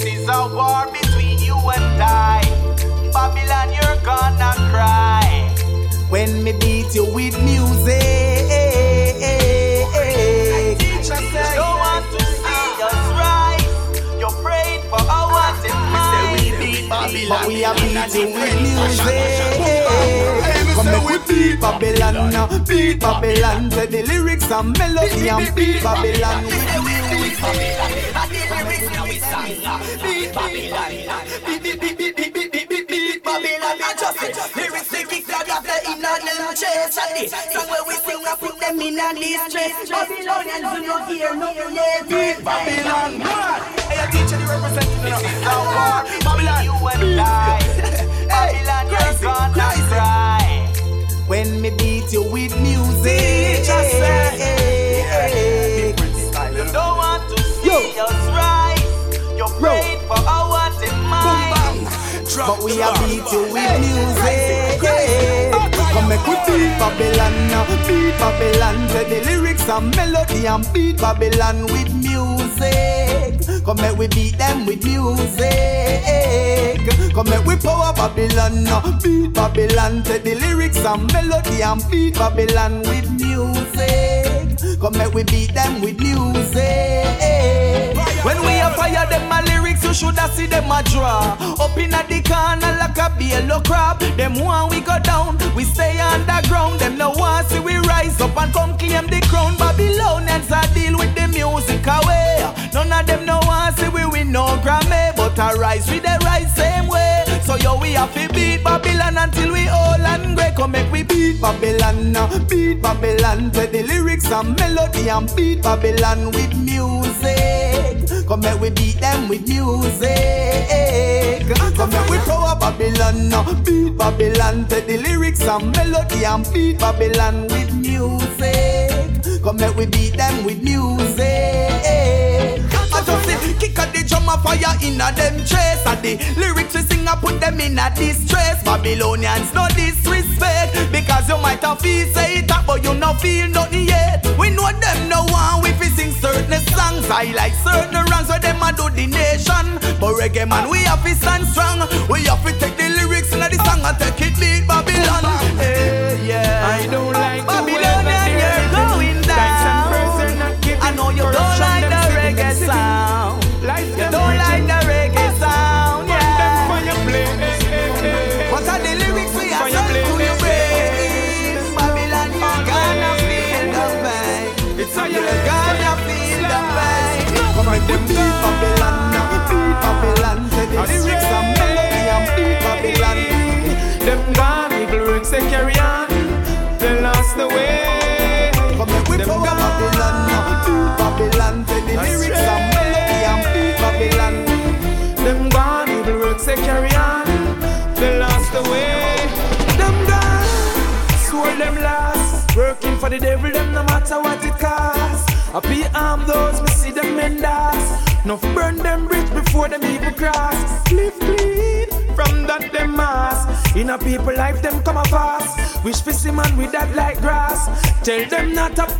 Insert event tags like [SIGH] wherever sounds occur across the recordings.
This is a war between you and I. Babylon, you're gonna cry. When me beat you with music. Don't want to see us rise. You're praying for our demise. But we are beat you with music. Come make we beat Babylon, now. beat Babylon. Say the lyrics and melody and beat Babylon. Babylon, beat Babylon, beat beat beat beat beat beat beat beat Babylon. I just say lyrics they kick that after in a them chest and the song where we sing I put them in a distress. Babylonians do not hear no beat Babylon. Hey, I teach you the representative. War. Babylon, you. Babylon, you're gonna cry when me beat you with music. Just say, you don't want to see Yo. Us rise. You're praying for our demise. But we are beat you with music. Come make we beat Babylon now, beat Babylon. Say the lyrics and melody and beat Babylon with music. Come make we beat them with music. Come make we power Babylon now. Beat Babylon to the lyrics and melody and beat Babylon with music. Come make we beat them with music. When we a fire them my lyrics, you shoulda see them a draw. Up in a the corner like a yellow crab. Them one we go down, we stay underground. Them no want see we rise up and come claim the crown. Babylonians a deal with the music away. None of them no want see we win no Grammy, but I rise with the rise same way. So yo we have to beat Babylon until we all and great. Come make we beat Babylon beat Babylon. Play the lyrics and melody and beat Babylon with music. Come make we beat them with music. Come make we power Babylon beat Babylon. Play the lyrics and melody and beat Babylon with music. Come make we beat them with music. I just say, kick at the drum of fire in a them chest. And the lyrics we sing, I put them in a distress. Babylonians no disrespect. Because you might have feel say it, but you no feel nothing yet. We know them no one we fi sing certain songs. I like certain ranks where them a do the nation. But reggae man, we have to stand strong. We have to take the lyrics in the song and take it beat Babylon. Hey, yeah. I don't the devil, them no matter what it costs. I be arm those, me see them men dance. No burn them bridge before them even cross. Live clean from that them mass. In a people life, them come a fast. Wish for see man with that like grass. Tell them not up.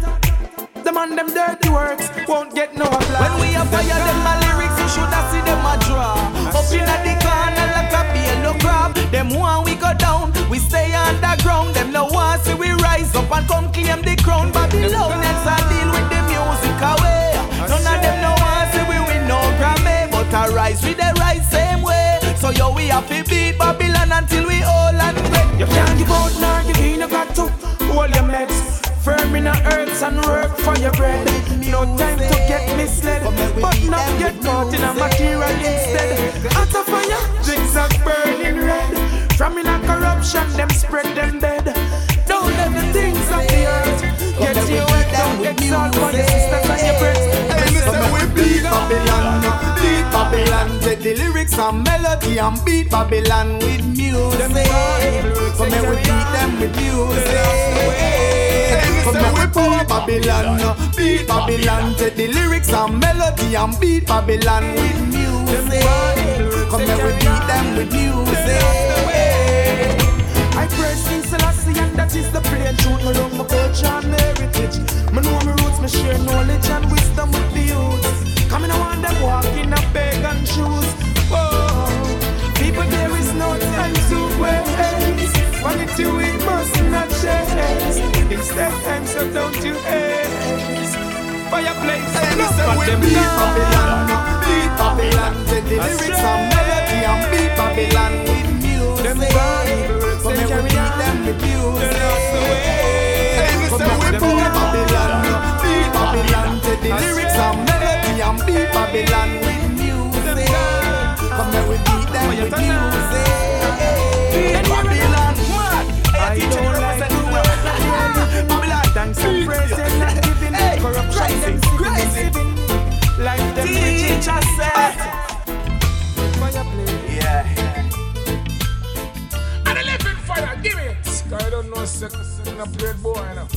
Them on them dirty works won't get no applause. When we a fire them my lyrics, you shoulda see them a draw. Up in the corner like a yellow crab. Them one we go down, we stay underground. Them no want see we rise up and come claim the crown. Babylonians a deal with the music away. None of them no want see we win no Grammy, but I rise with the rise same way. So yo we have to beat Babylon until we all and great. You can't give out nor give in, you got to hold your meds. Firm in the earth and work for your bread. No time to get misled, but not get caught in a material instead. Out of fire, drinks are burning red. From in a corruption, them spread them dead. Don't let the things of the earth get you wet. Don't get salt on sisters and your breasts. Hey, me say we beat Babylon, beat Babylon. Take the lyrics and melody and beat Babylon with music. Come here, we beat them with music. Come here, we power Babylon, beat Babylon. Take the lyrics and melody and beat Babylon with music. Come here we beat them with music. I praise the Selassie and that is the plain truth. My love my culture and heritage. My know my roots, me share knowledge and wisdom with the youth. Come in, I want them walking in a pagan shoes. Whoa, people, there is no time to waste. Vanity we must not chase. Instead, time so don't you hate. Fireplace, and it's a window. Babylon. Said the lyrics and melody and beat Babylon with music. Them From every beat them with music. Come now we pull Babylon, beat Babylon. Said the lyrics and melody and beat Babylon with music. Come now we beat them with music. and a played boy and [LAUGHS] a.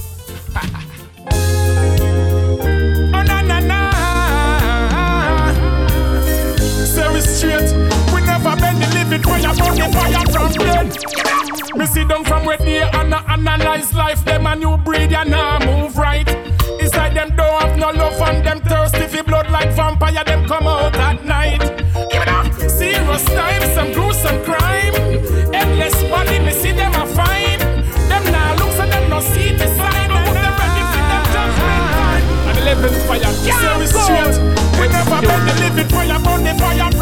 oh, na na na. Say we straight, we never bend the limit when you burn the fire from them. Me see down from where they and analyze life, them a new breed and. fire. Can't go. We never bend the living fire, burn the fire.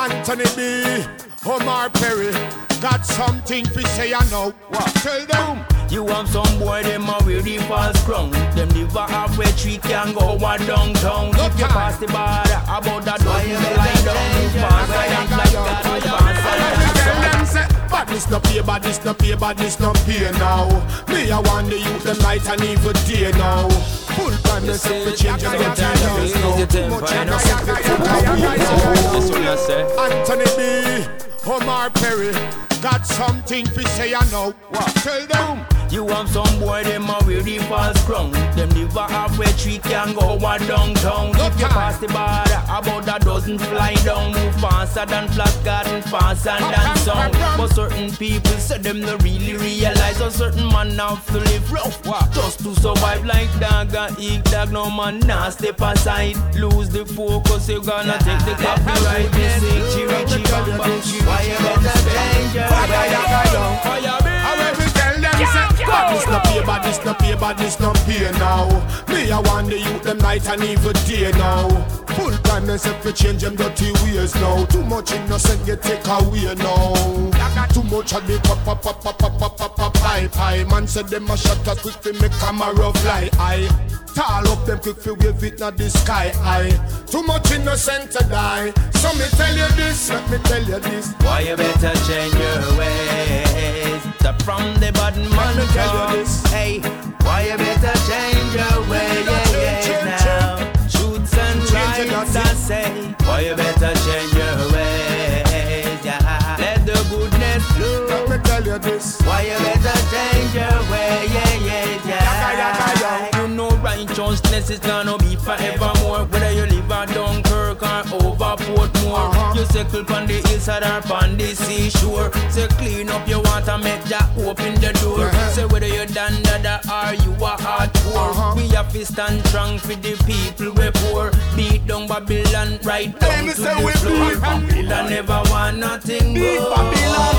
Anthony B, Omar Perry. Got something to say, I know. What? Tell them. You have some boy, them a really false crown. Them never have where tree can go A downtown. No if you pass the bar, about that dozen lie down. You pass like that, you pass like that. Badness no pay, badness no pay, badness no pay now. Me, I want the youth, them light and evil day now. Full time say we change I Anthony B, Omar Perry Got something to say I know. Tell them. You have some boy, them a the false crown. Them a halfway tree can go a downtown. No if you pass the border, about a dozen fly down. Move faster than flat garden, faster than sound. But certain people say them no really realize a certain man have to live rough. What? Just to survive like dog and eat dog. No man nah step aside. Lose the focus, you gonna take the copyright. This sing chiri chiri chiri. Why you better change your Fire, fire, fire. Badness no pay, badness no pay, badness no pay now. Me I want the youth them night and even day now. Full time they say fi change them dirty ways now. Too much innocent get take away now. Too much of the pop pop pop pop pop pop pop pop pie pie. Man said them a shot us quick fi make camera fly high Tall up them quick fi wave it na the sky high Too much innocent to die. So me tell you this, let me tell you this. Why you better change your ways? Stop from the bottom man tell you this. Hey, why you better change your ways Change, change, now? Shoots and it, I say. Why you better change your ways? Yeah. Let the goodness flow. Let me tell you this Why you better change your way, yeah, yeah, yeah. You know righteousness is gonna be forevermore. Whether you live or over Portmore, Uh-huh. you circle on the hillside or on the seashore. Say clean up your water, make Jah open the door. Uh-huh. Say whether you're done that or you are hardcore. Uh-huh. We have to stand strong for the people we poor. Beat down Babylon right down to say the we floor. Babylon never want nothing more. Babylon.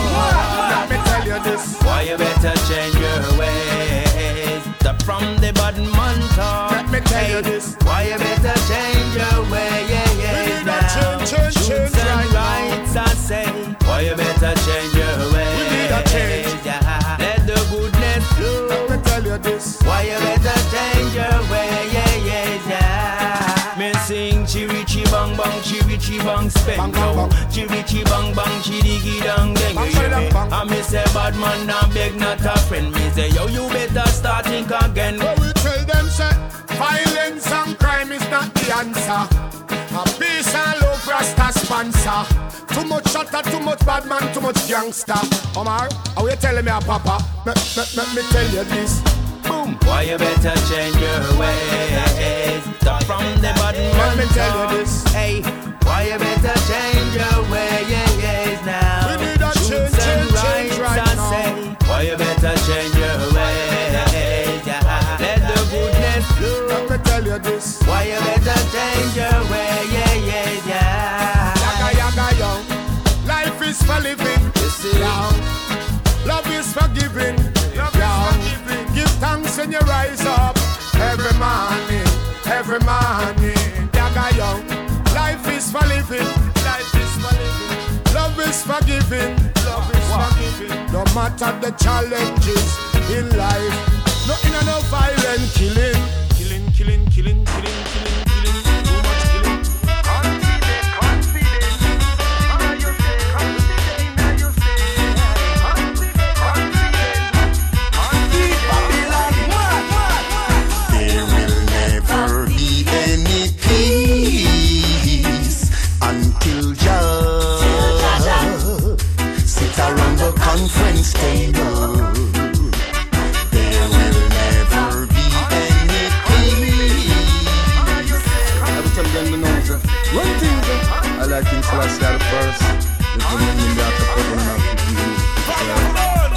Let me tell you this. Why you better change your ways? Stop from the bottom man talk. Let me tell you this. Why you better change your way? Yeah, yeah. We need a now. change, change, Truths change and right rights, I say. Why you better change your way? We need a change. Yeah. Let the goodness flow. Let me tell you this. Why you better bang spend Bang, bang, yo. bang. Bang bang chiri gi dang dang. You hear me? I me say bad man now beg not a friend. Me say yo you better start think again. But we tell them say violence and crime is not the answer. A peace and love Rasta sponsor. Too much shatter, too much bad man, too much gangster. Omar, are you telling me a papa? Let, let, let me tell you this. Boom. Why you better change your ways? Stop from the bottom. Let me man tell you this. Hey, why you better change your way? No matter the challenges in life. Nothing no violent killing,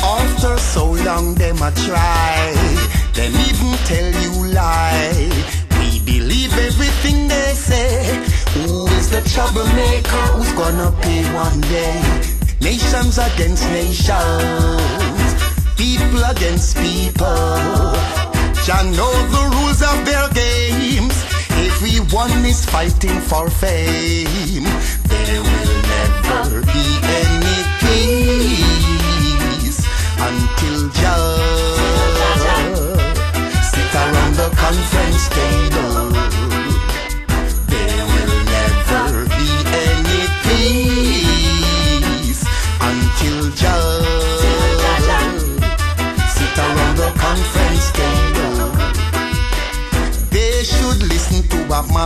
After so long, them a try. Them even tell you lie. We believe everything they say. Who is the troublemaker? Who's gonna pay one day? Nations against nations, people against people. Jah know the rules of their games. Everyone is fighting for fame. There will never be any peace until Jah sit around the conference table.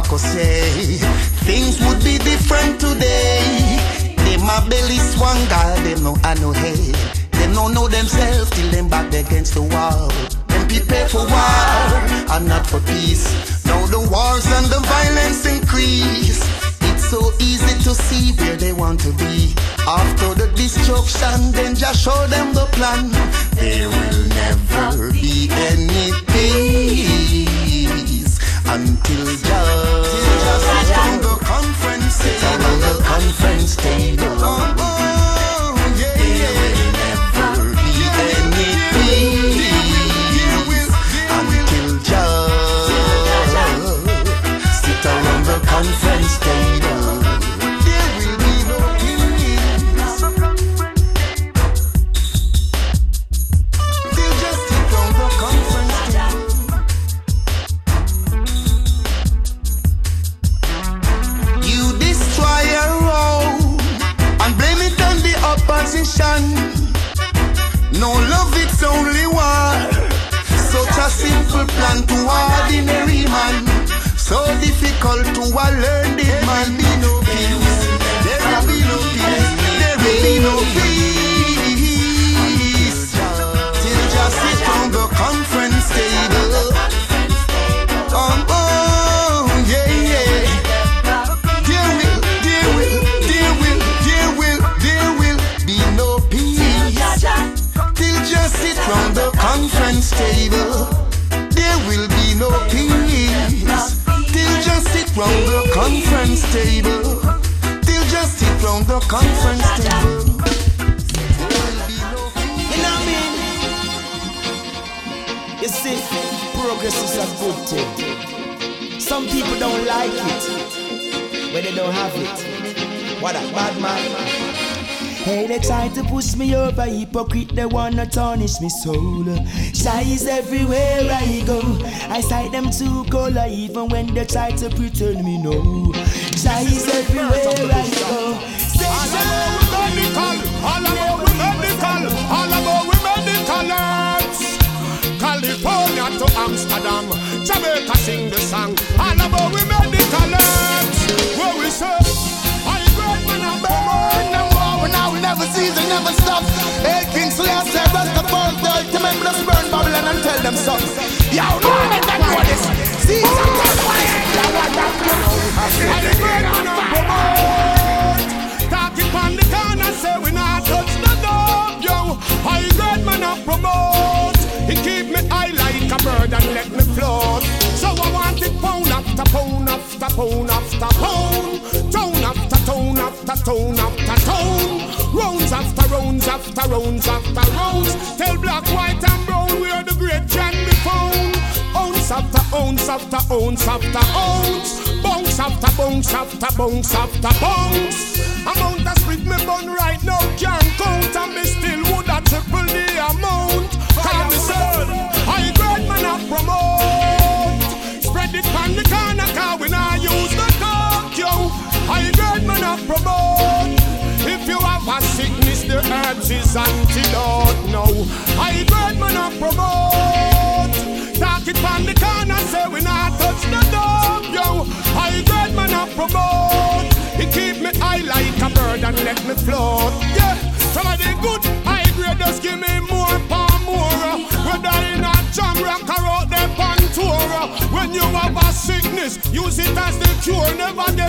To say. Things would be different today. Them a belly swung, God, them no I no head. Them no know themselves till them back against the wall. Them prepare for war and not for peace. Now the wars and the violence increase. It's so easy to see where they want to be. After the destruction, then just show them the plan. There will never be any peace until just sit on the conference table. On the conference table. Oh, oh. Man. So difficult to a learned man. Table. Till just sit round the conference table. There will be no peace. You know what I mean? You see, progress is a good thing. Some people don't like it when they don't have it. What a bad man. Hey, they try to push me over, hypocrite, they wanna tarnish me soul. Size everywhere I go. I sight them too color, even when they try to pretend me no. Size everywhere I go. All about we medical, all about we medical, all about we medical arts. California to Amsterdam, Jamaica sing the song. All about we medical arts. Where we say, I great man and born and war. Now will never cease and never stop. Hey, King Selassie, rest the fall, the ultimate bless burn Babylon and tell them something. Yo, no, let them know this. See, I the great man and promote. Talking on the corner, say we not touch the dog, yo. I great man and promote. He keep me high like a bird and let me float. So I want it pound after after pound after. Tone after tone after tone. Rounds after rounds after rounds after rounds. Tell black, white and brown where the great. Ounce after ounce after ounce after ounce. Bounce after bounce after bounce after bounce. Amount of split me bun right now can't count and me still would a triple the amount. Call me son, I grade man a promote. Spread it on the corner car we not use the talk yo. I grade man a promote. If you have a sickness, the herbs is antidote. No, I grade man a promote. It on the corner, say we not touch the dog, yo. I grade man a promote. He keep me high like a bird and let me float. Yeah, some of the good high grade just give me more for more. Whether in a jam rock or out there on tour. When you have a sickness, use it as the cure. Never get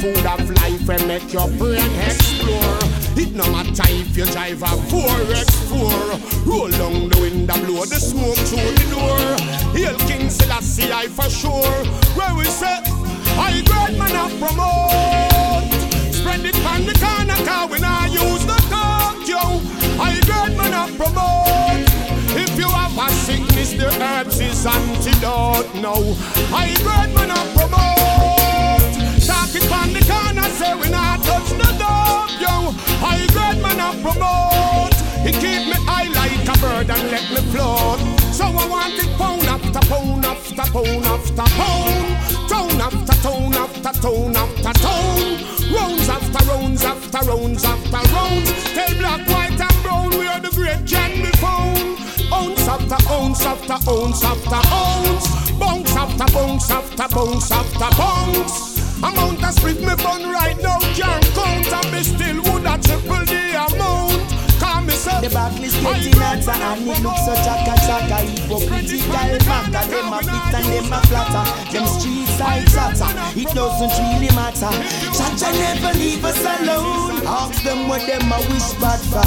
food of life and make your brain explore. It no matter if you drive a 4x4. Roll down the window, blow the smoke through the door. Hail King Selassie, I for sure. Where we say, I grade man a promote. Spread it on the corner, car we not use the talk, yo. I grade man a promote. If you have a sickness, the herbs is antidote. No, I grade man a promote it on the corner, say we not touch no love, yo. High grade man I promote. He keep me high like a bird and let me float. So I want it pound after pound after pound after pound. tone after tone after tone after tone, Rounds after rounds after rounds after rounds. Tell black, white and brown where the great gen be found. Ounce after ounce after ounce after ounce. Bounce after bounce after bounce after bounce. Amount of split me bun right now can't count and me still woulda triple the amount. Call me say The backlist getting hotter and it looks so chaka chaka Hypocritical matter Them a bit and them a flatter. Them street side chatter. It doesn't really matter. Jah Jah never leave us alone. Ask them what them a wish bad for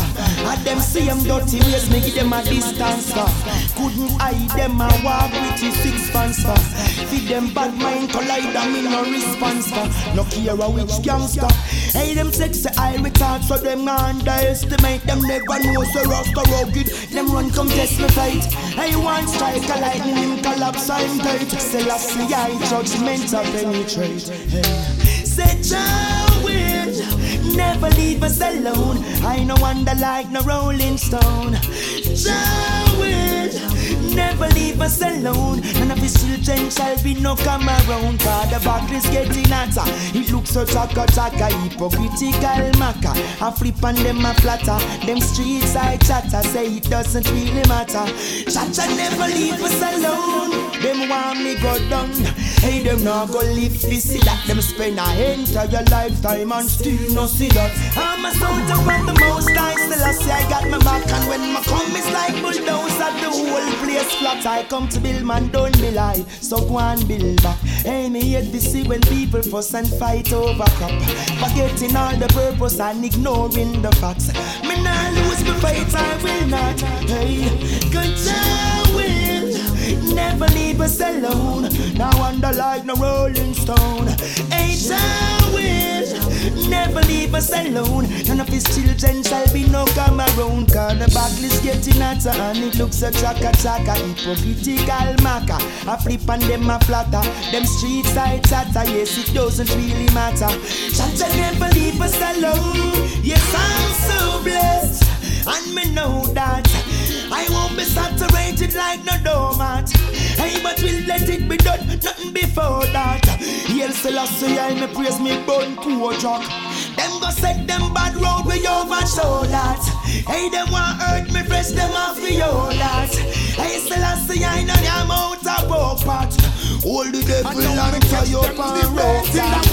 And them see them dirty ways me give them a distance for Couldn't hide them a walk with you six fans for uh. Feed them bad mind collide and me no response for No care which gangster. Hey them sexy I retard so them underestimate them never know so Rasta rugged. Them run come test me fight I want strike a lightning him collapse I'm tight. Selassie I judgmental penetrate. Hey. Say Jah will never leave us alone. I no wonder like no rolling stone. Jah will never leave us alone. None of his children shall be no come around. Cause the is getting hotter It looks so chaka chaka Hypocritical maca. I flip and them a flatter Them streets I chatter Say it doesn't really matter. Jah Jah never leave us alone. Them want me go down. Hey them not go live this see that. Them spend a entire lifetime and still no see that. I'm a soldier from the most high Still I say I got my back. And when my come it's like bulldozer The whole place flat I come to build man don't be lie. So go and build back. Ain't me hate to see when people fuss and fight over crap Forgetting all the purpose and ignoring the facts. Me nah lose my fight I will not. Hey Jah will Never leave us alone. Now under like no rolling stone. Hey Jah will Never leave us alone. None of his children shall be no come around Cause the battle is getting hotter And it looks a chaka chaka Hypocritical maca. I flip and them a flatter Them street side chatter. Yes it doesn't really matter. Jah Jah never leave us alone? Yes I'm so blessed And me know that I won't be saturated like no doormat. Hey, but we'll let it be done, nothing before that. Hail Selassie, I me praise me poor jock. Them go set them bad road we overshow that. Hey, them want hurt me fresh, them off me all that. Hey, Selassie, I know I'm out of pot. Hold the devil and up and rope that.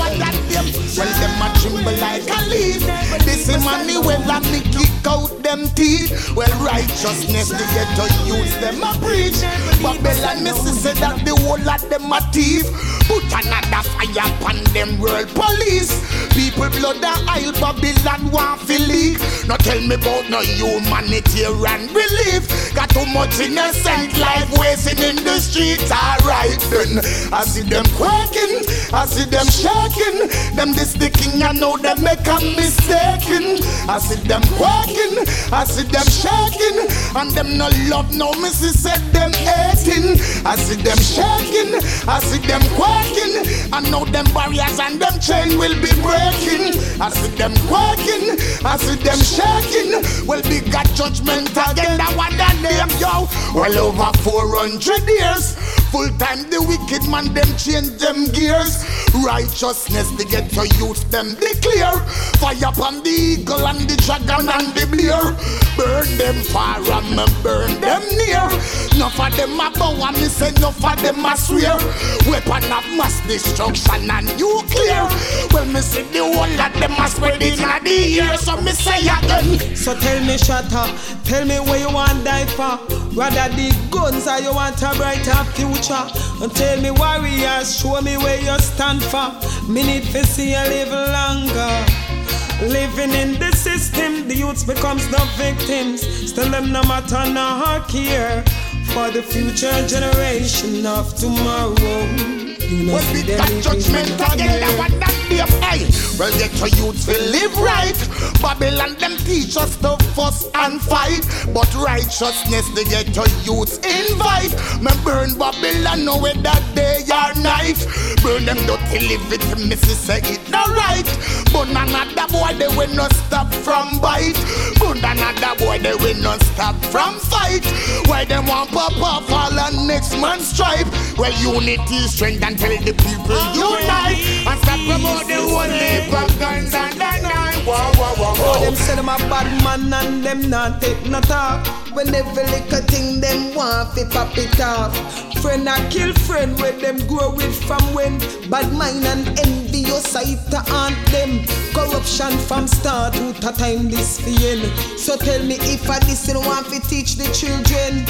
Well, them a tremble like a leaf. This is money well and me kick out them teeth. Well, righteousness the ghetto use them a preach. Babylon me say that the whole of them a thief. Put another fire upon them world police. People blood and oil Babylon want fi leak. No tell me about no humanitarian relief. Got too much innocent life wasting in the streets. Alright then, I see them quaking, I see them shaking. Them this the king, I know them make a mistaken. I see them quaking, I see them shaking, and them no love no missy said them hating. I see them shaking, I see them quaking, I know them barriers and them chain will be breaking. I see them quaking, I see them shaking. Well, big God judgment again. That one that name yo. Well over 400 years. Full time the wicked man them change them gears. Righteousness they get to use them declare. Fire upon the eagle and the dragon and the bear. Burn them far and burn them near. Enough of them a bow and me say enough of them a swear. Weapon of mass destruction and nuclear. Well me see the whole of them a spread in the air. So me say again. So tell me, Shatta, tell me where you want die for. Rather the guns or you want a brighter future. And tell me, warriors, show me where you stand for. Me need to see you live longer. Living in the system, the youths becomes the victims. Still them no matter no care for the future generation of tomorrow. You know, Well, see we them got living judgment again, that one that be high. Well, get your youth to live right. Babylon them teach us to fuss and fight, but righteousness they get your youth invite. Me burn Babylon no whether day or night. Burn them dirty live it, missy say it no right. But another boy they will not stop from bite. But another boy they will not stop from fight. Why them want pop off all and next man stripe? Well, unity, strength, and tell the people unite stop promote the whole heap of guns and the knife. Wow, wow, wow, wow. them say them a bad man and them not take no talk. When every little thing them want fi pop it off. Friend I kill friend where them grow with from when bad mind and envy your sight to haunt them. Corruption from start to the time this end. So tell me if I listen want fi teach the children.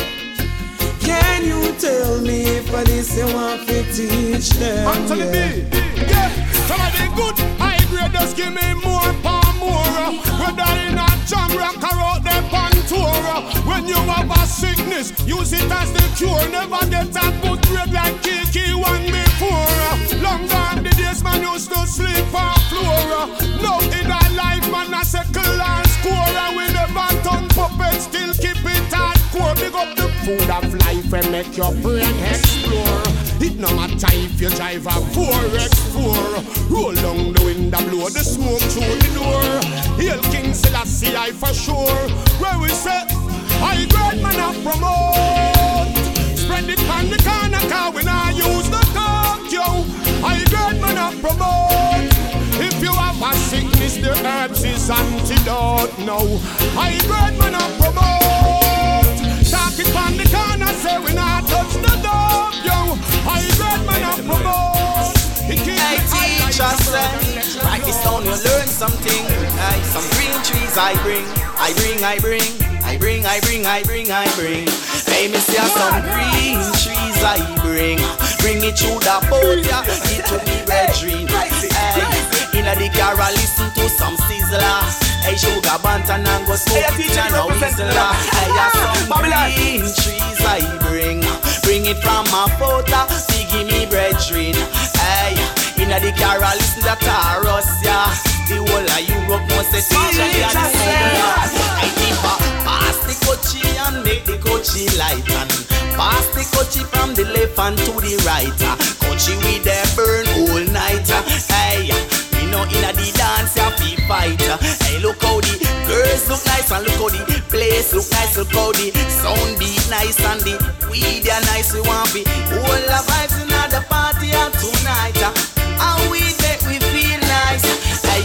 Can you tell me if I this you want to teach them? Anthony yeah. B. Yeah, somebody good. High grade, just give me more, palm more. Whether in a jam rock or out there on tour. When you have a sickness, use it as the cure. Never get a good grade like Kiki one before. Long gone the days man used to sleep on floor. Now in our life man a circle and score. We never turn puppets, still keep it hardcore. Big up the food of life and make your brain explore. It no matter if you drive a 4x4 Roll down the window, blow the smoke through the door. Hail King Selassie, I for sure. Where we say, I grade man a promote. Spread it on the corner car when I use the talk, yo. I grade man a promote. If you have a sickness, the herbs is antidote, no. I grade man a promote I bring, I bring, I bring, I bring, I bring, I bring, I bring. Hey, me see some green trees I bring, bring it through the boat, yeah, it to me brethren. Hey, inna the car I listen to some Sizzla. Hey, sugar bantan and go smoke it and a whistler. Hey, yeah, some [LAUGHS] green trees I bring, bring it from my photo, see give me brethren. Hey, inna the car I listen to Taurus, yeah. The whole of Europe knows say teacher they the same. I pass the coachy and make the coachy light and pass the coachy from the left and to the right. Coachy we there burn all night. Hey, we know inna the dance ya fi fight. Hey, look how the girls look nice and look how the place look nice. Look how the sound beat nice and the weed ya nice. We want be all the vibes inna the party and tonight. And we.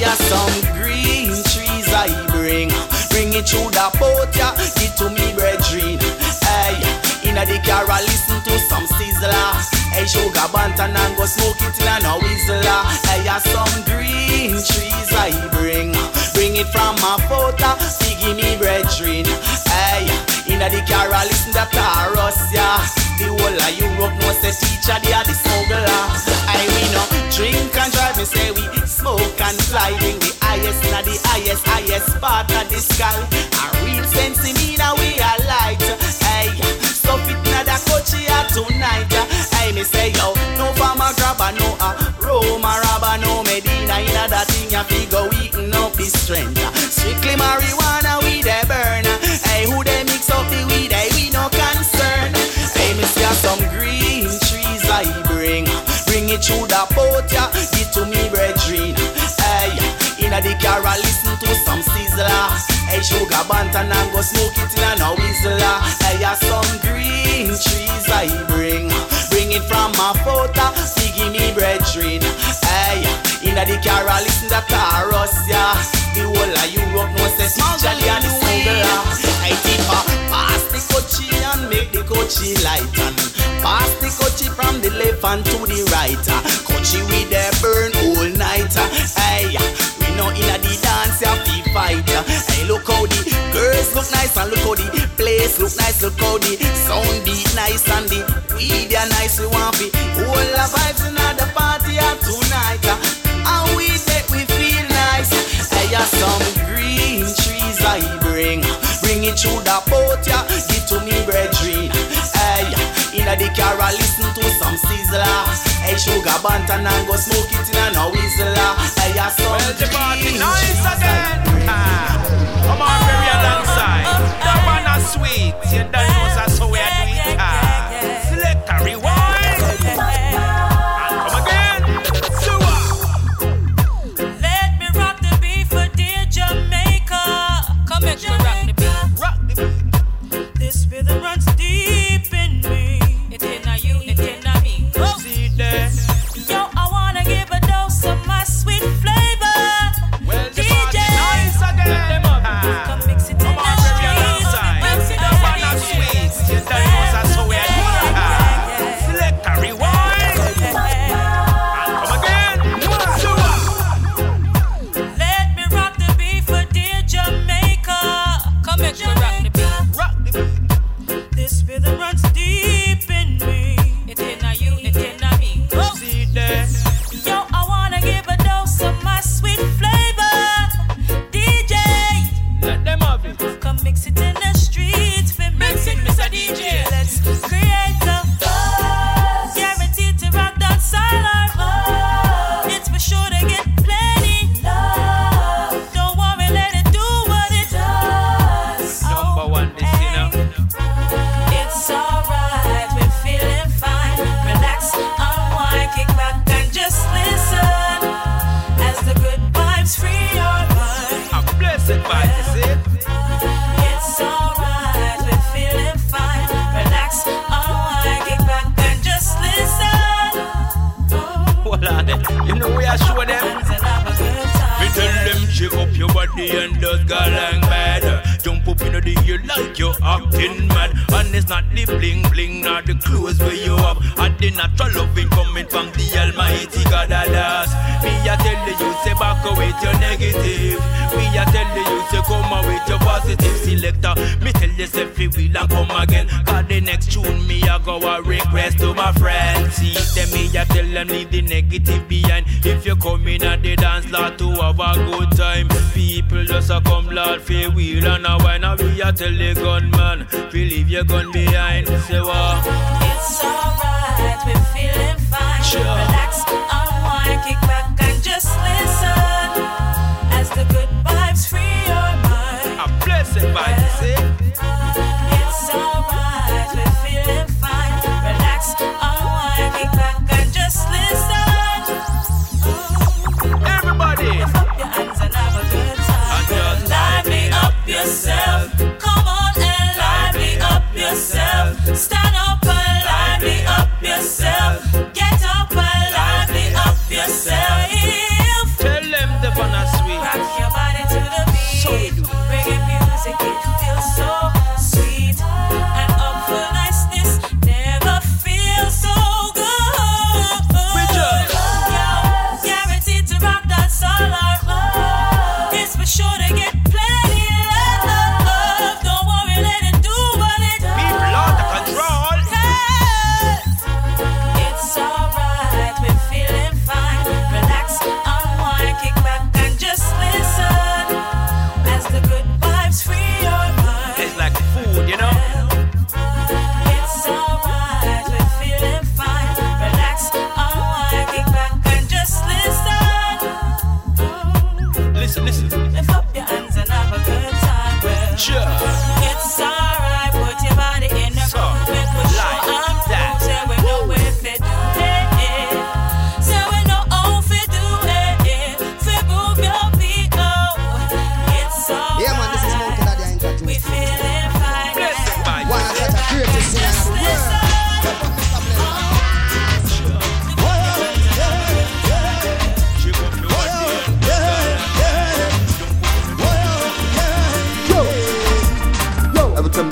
I have some green trees I bring. Bring it through the boat, yeah. Give to me, brethren. Hey, inna the car I listen to some Sizzla. Hey, sugar bantan and go smoke it in a whistler. I have some green trees I bring. Bring it from my photo, see give me, brethren. Hey, inna the car I listen to Taurus, yeah. The whole of Europe knows the teacher, they are the smuggler. I we know drink and drive, me say we smoke and fly. Bring the highest, na the highest, highest part of the sky. A real sense in me now we are light. Hey, stuff it na the coach here tonight. Hey, me say yo, no farmer grabber, no a Roma rabber, no Medina. Inna that thing ya figure weaken up the strength. Strictly marijuana we dey burn. Hey, who they mix up the weed? Hey, we no concern. Hey, me see some green trees I bring. Bring it through the boat, yeah. Give to me, brethren. Car listen to some Sizzla. Hey, sugar bantan and go smoke it in a whistler. Hey, some green trees I bring. Bring it from my photo, see give me, brethren. Hey, inna the car I listen to Taurus, yeah. The whole of Europe knows teacher they are the smuggler. Hey, tipper, pass the coachy and make the coachy light and pass the coachy from the left and to the right. Coachy we there burn all night. Hey, we know inna the dance ya fi fight. Hey, look how the girls look nice and look how the place look nice. Look how the sound beat nice and the weed ya nice. We want fi all the vibes inna the party ya tonight. And we take we feel nice. Hey, some green trees I bring. Bring it through the boat, yeah. Give to me, brethren. Hey, inna the car listen to some Sizzla. Hey, sugar bantan and go smoke it in a whistler. Hey, ya some Well, the party nice again. Ah, Come on, baby, alongside. The one is sweet. You don't know that's how we are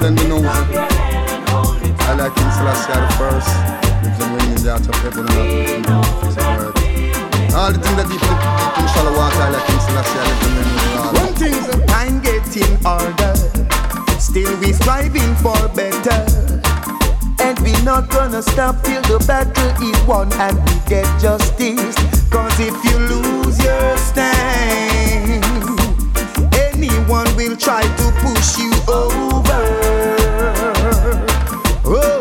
then you know. I like King Selassie the first. In the heart of heaven and earth, you know, it's a word. All the things that deep, deep in shallow water, I like I in the One time getting harder. Still we striving for better. And we not gonna stop till the battle is won and we get justice. Cause if you lose your stand, Anyone will try to push you over. Oh.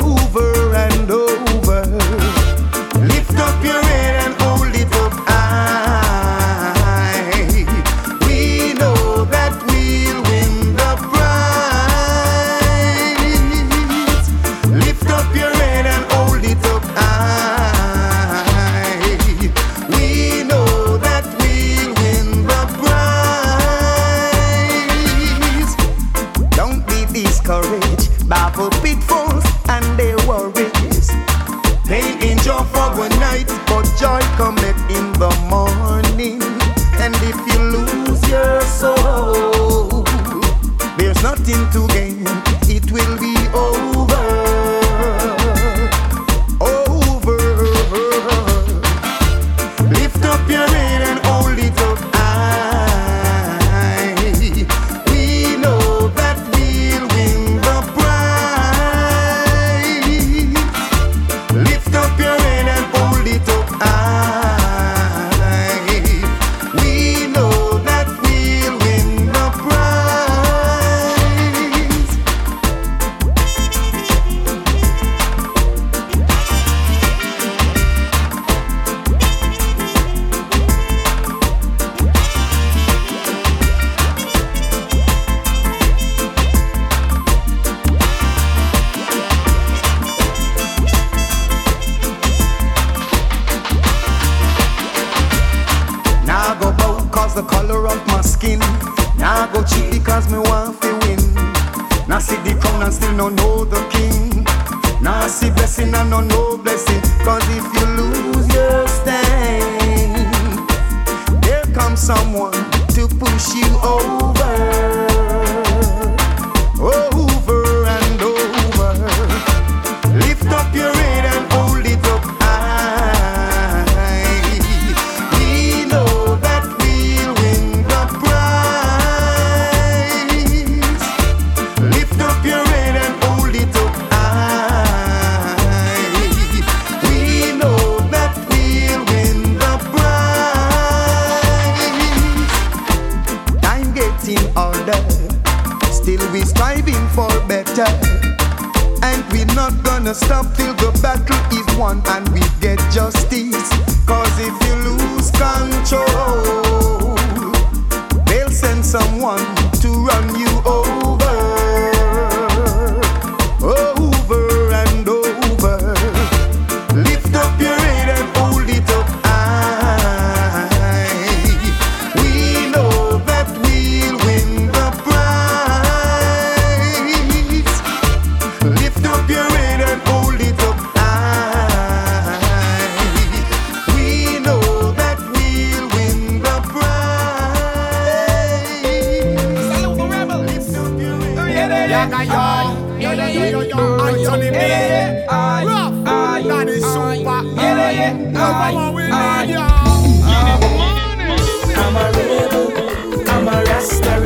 Yaga yo, yo yo yo yo yo, Anthony B. Rough, Daddy Super. Come on, we need ya. I'm a rebel, I'm a Rasta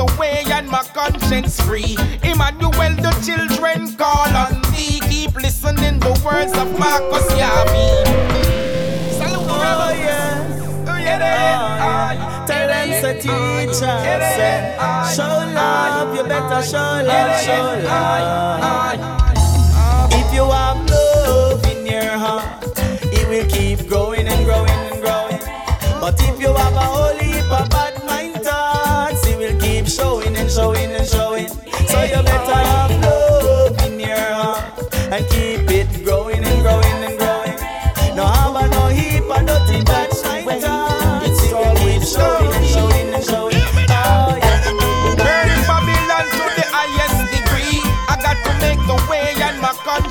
the way and my conscience free. Emmanuel, the children call on thee. Keep listening the words of Marcus. Salute the rebel. Oh, yeah, oh, yeah. Tell them to teach us, say, show love, you better show love, show love. If you have love in your heart, it will keep growing and growing and growing. But if you have a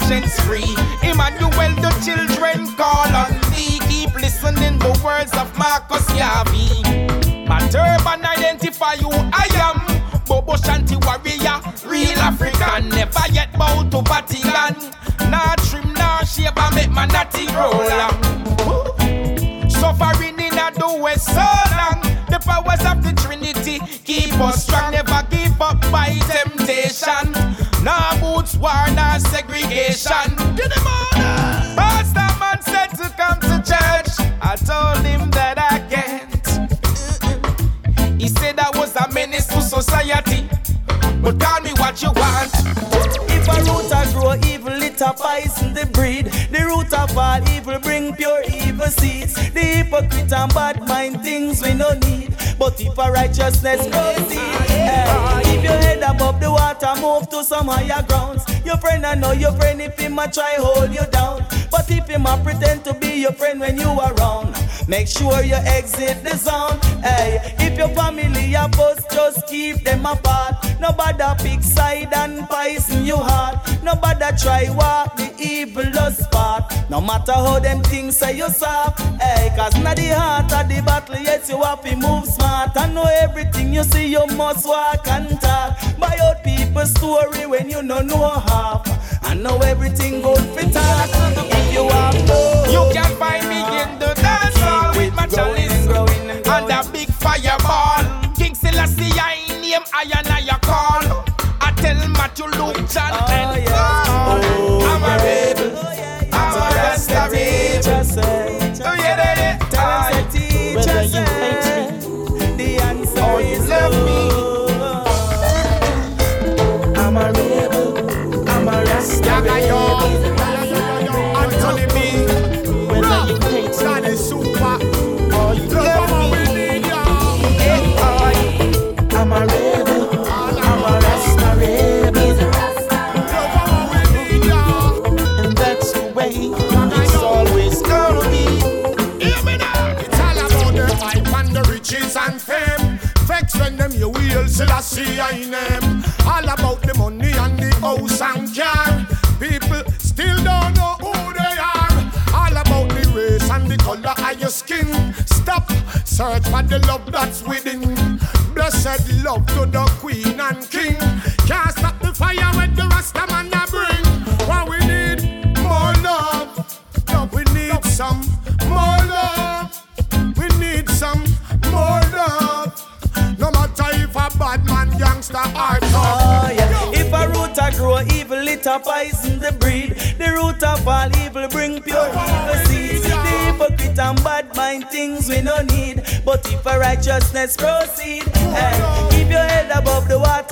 conscience free. Emmanuel, the children call on thee. Keep listening the words of Marcus Garvey. My turban identify who I am. Bobo Shanti warrior, real African. Never yet bow to Vatican. Nah trim, nah shape, I make my natty roll on. Suffering in the west so long. The powers of the Trinity keep us strong. Never give up by temptation. No boots, war, To the morning. Pastor man said to come to church. I told him that I can't. He said I was a menace to society. But call me what you want. If a root a grow evil, it poison the breed. The root of all seeds. The hypocrite and bad mind things we no need. But if a righteousness proceed, eh, keep your head above the water, move to some higher grounds. Your friend I know your friend if him a try hold you down. If him a pretend to be your friend when you are around, make sure you exit the zone. Hey, if your family a fuss, just keep them apart. Nobody pick side and poison your heart. Nobody try walk the evil part. No matter how them things say you soft. Hey, cause not the heart of the battle, yes, you have to move smart. I know everything you see, you must walk and talk. Buy out people's story when you no know half. I know everything good for talk. If you love, You can find me in the dance hall with my chalice and a big fireball. King Selassie, I name I and I call. I tell Matthew, Luke, John, Oh, and yeah. love to the queen and king. Can't stop the fire when the Rasta man a bring. What we need? More love. Love we need some more love. We need some more love. No matter if a bad man, gangster or tough. Ah, if a root a grow evil, it a poison the breed. The root of all evil bring pure oh, evil seeds. The hypocrite and bad mind things we no need. But if a righteousness proceed, hey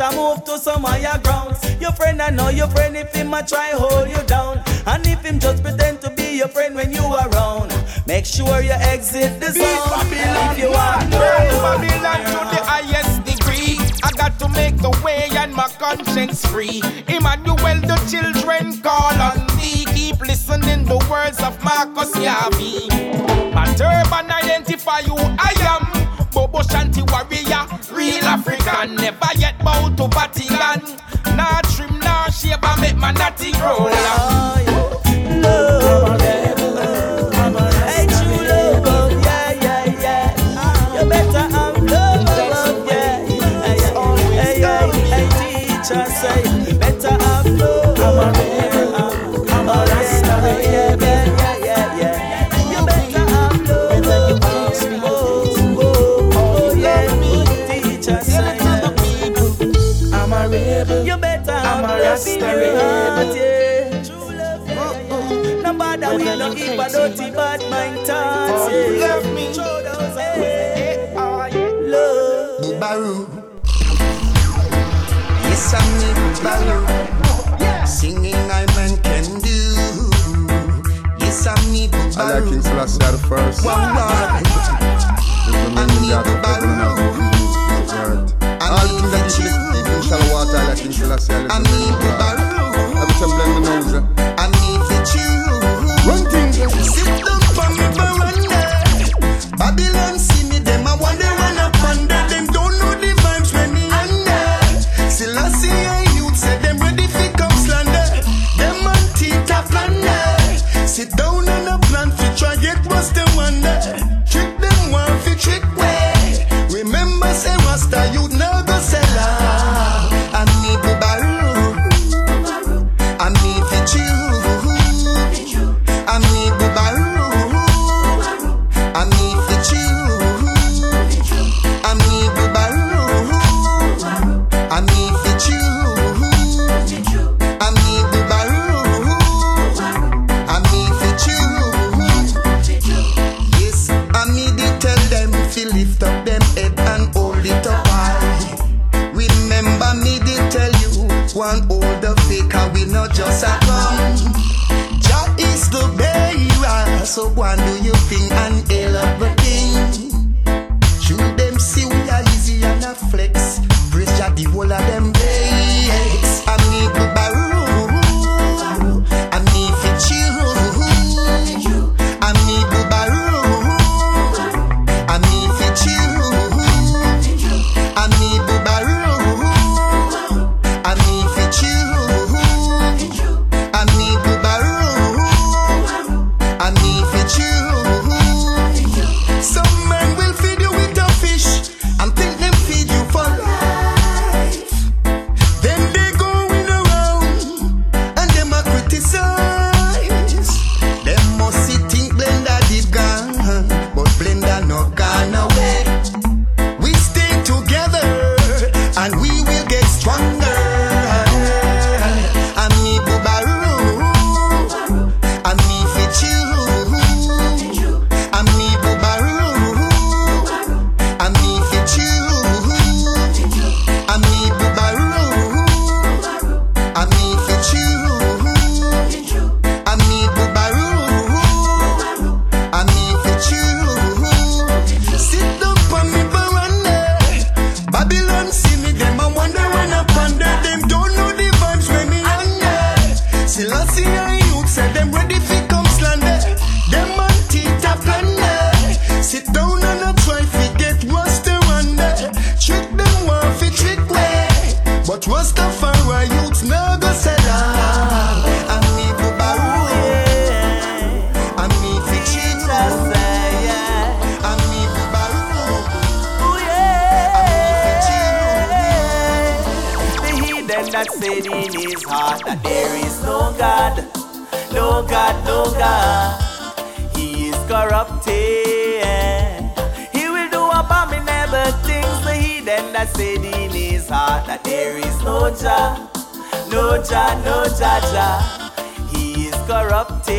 better move to some higher grounds. Your friend, I know your friend, if him a try hold you down. And if him just pretend to be your friend when you are around, make sure you exit the zone. Babylon, if you want to. Babylon to the highest degree. I got to make the way and my conscience free. Emmanuel, the children call on me. Keep listening the words of Marcus Garvey. My turban identify who I am. Bobo Shanti warrior real African. Never yet bow to Vatican. Not trim, not shape, I make my natty roll. prosperity. No dirty, bad mind thoughts. Love me. Yes, I'm Bubaru. Singing I man can do. Yes, I'm Bubaru. I like King first. One I. I need the truth. I need the. I need the. One thing. Said in his heart that there is no Jah, no Jah, no Jah Jah. He is corrupted.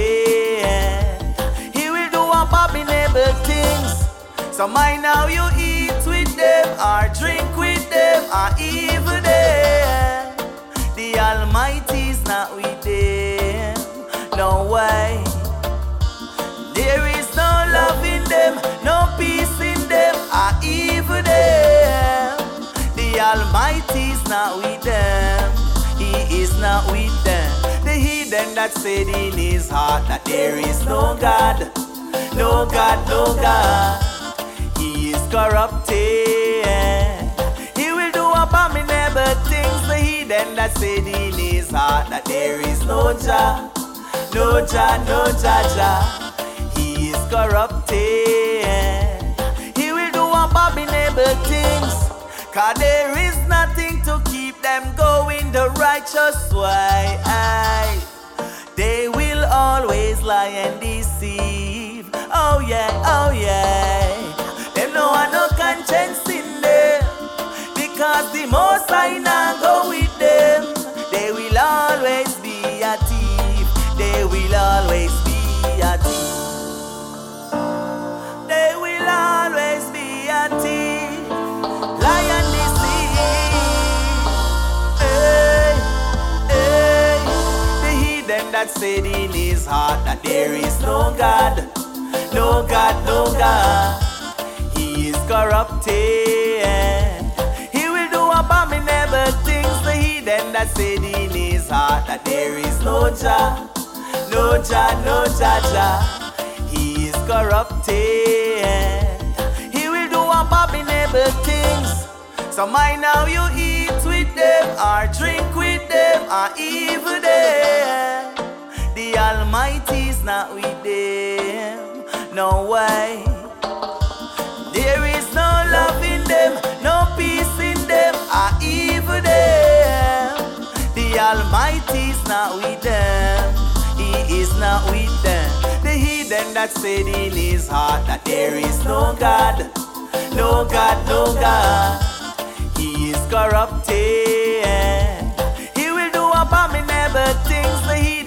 He will do abominable things. So mind how you eat with them, or drink with them, or even them. The Almighty is not with them. No way. There is no love in them, no peace in them, or even them. The Almighty is not with them. He is not with them. The heathen that said in his heart that there is no God, no God, no God. He is corrupted. He will do abominable things. The heathen that said in his heart that there is no Jah, no Jah, no Jah Jah. He is corrupted. He will do abominable things. Cause there is nothing to keep them going the righteous way. They will always lie and deceive. Oh yeah, oh yeah. Them no have no conscience in them. Because the most I now go with that said in his heart that there is no God, no God, no God. He is corrupted. He will do abominable things. The heathen that said in his heart that there is no Jah, no Jah, no Jah Jah. He is corrupted. He will do abominable things. So mind how you eat with them, or drink with them, or even them. The Almighty is not with them. No way. There is no love in them, no peace in them, or even them. The Almighty is not with them. He is not with them. The heathen that said in his heart that there is no God, no God, no God. He is corrupted. He will do abominable things.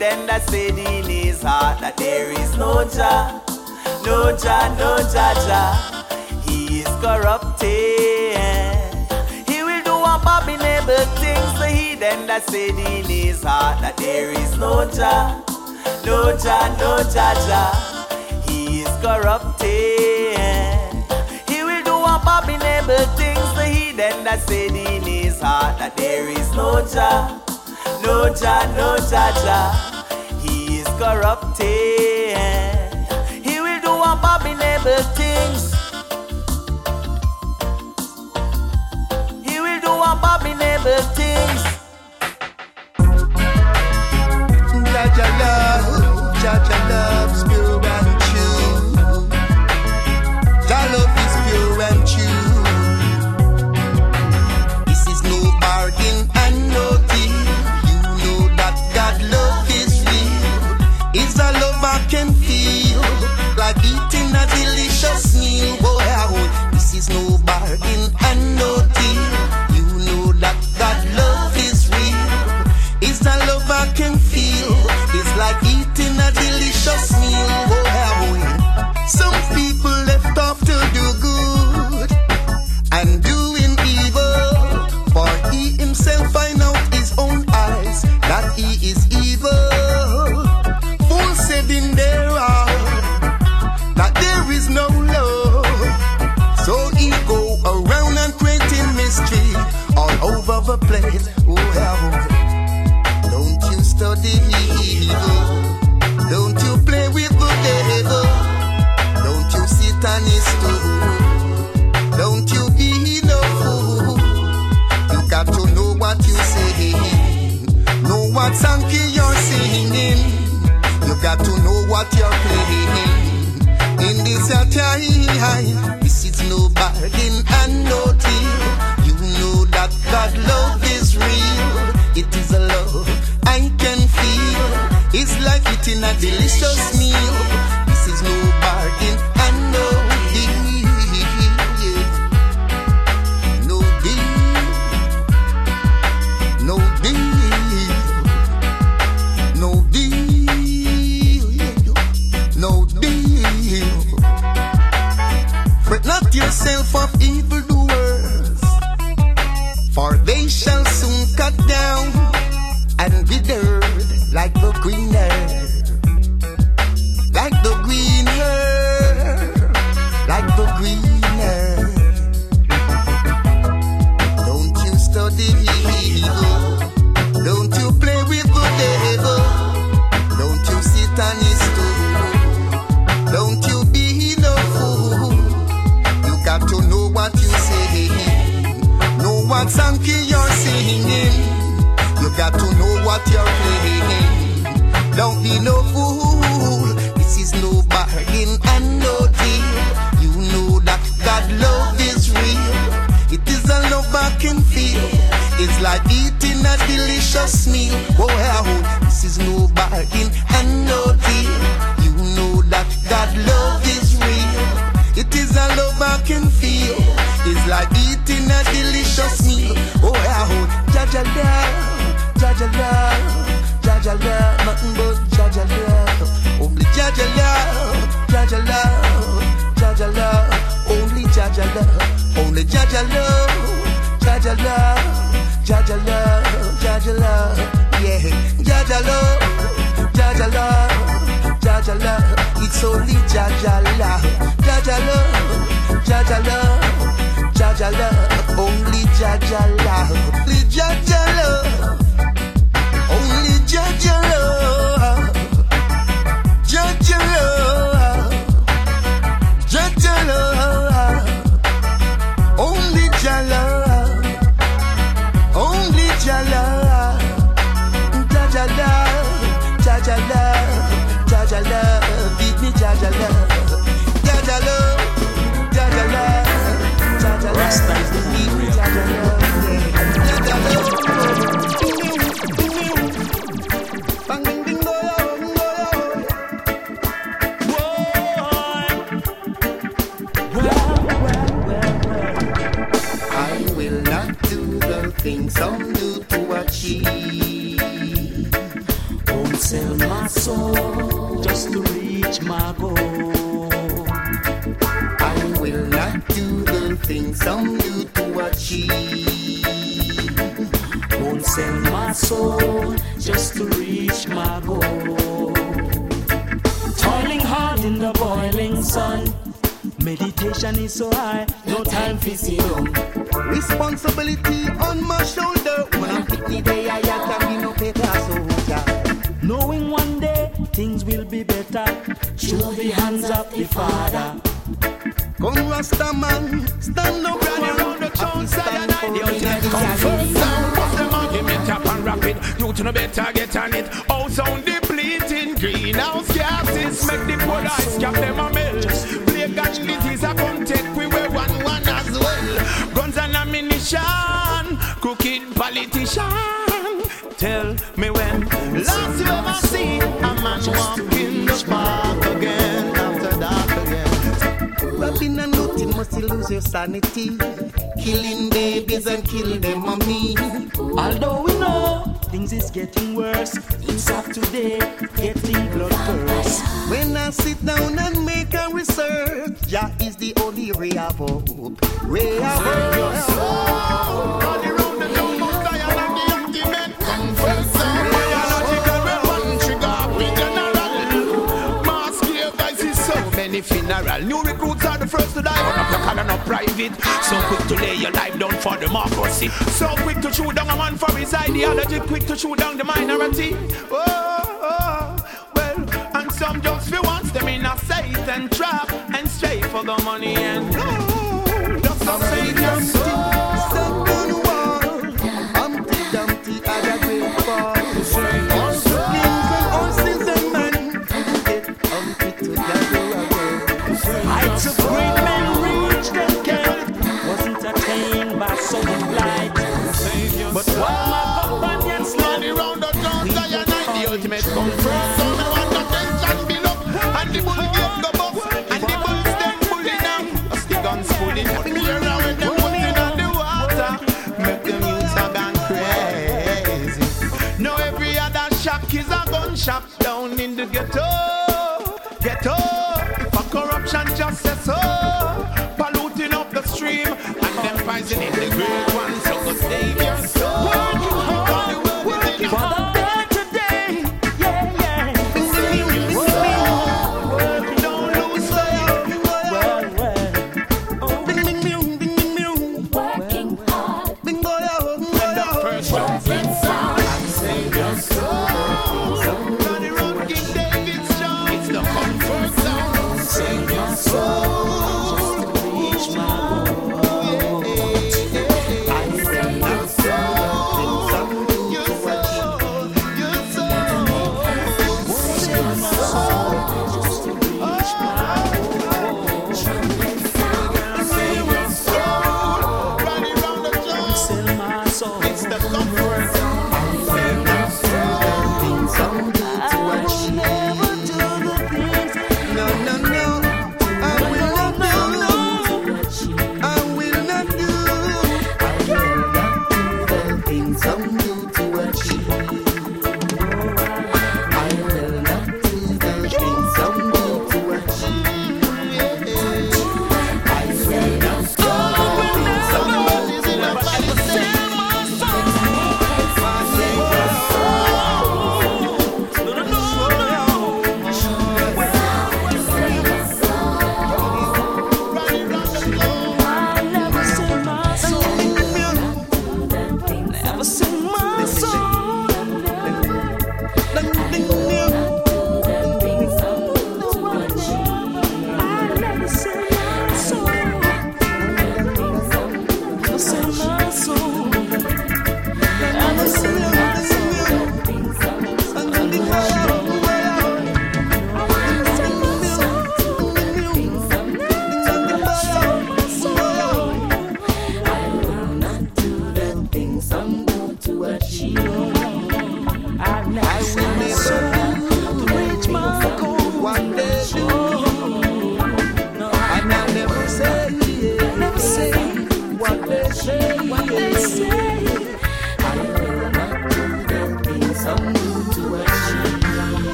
The heathen that said in his heart that there is no Jah, no Jah, no Jah Jah. He is corrupted. He will do abominable things. The heathen that said in his heart that there is no Jah, no Jah, no Jah Jah. He is corrupted. He will do abominable things. The heathen that said in his heart that there is no Jah, no Jah, no Jah Jah. He is corrupted. He will do abominable things. He will do abominable things. Jah Jah love, Jah Jah love's pure and some do to achieve. better get on it. Ozone depleting greenhouse gases make the poor eyes cap them a melt. Plague and disease a come take we wear one one as well. Guns and ammunition, crooked politician. Tell me when last you ever see a man walk in the park again after dark again. Rubbing and looting must you lose your sanity. Killing babies and killing their me. Although getting worse. Things of today getting bloodthirst. When I sit down and make a research, Jah is the only real hope. Real hope. The the. Funeral. New recruits are the first to die. One of the cannon of. David. So quick to lay your life down for democracy. So quick to shoot down a man for his ideology. Quick to shoot down the minority. Oh, oh well, and some just feel wants them in a Satan trap and stray for the money and oh, Just a Satan's soul.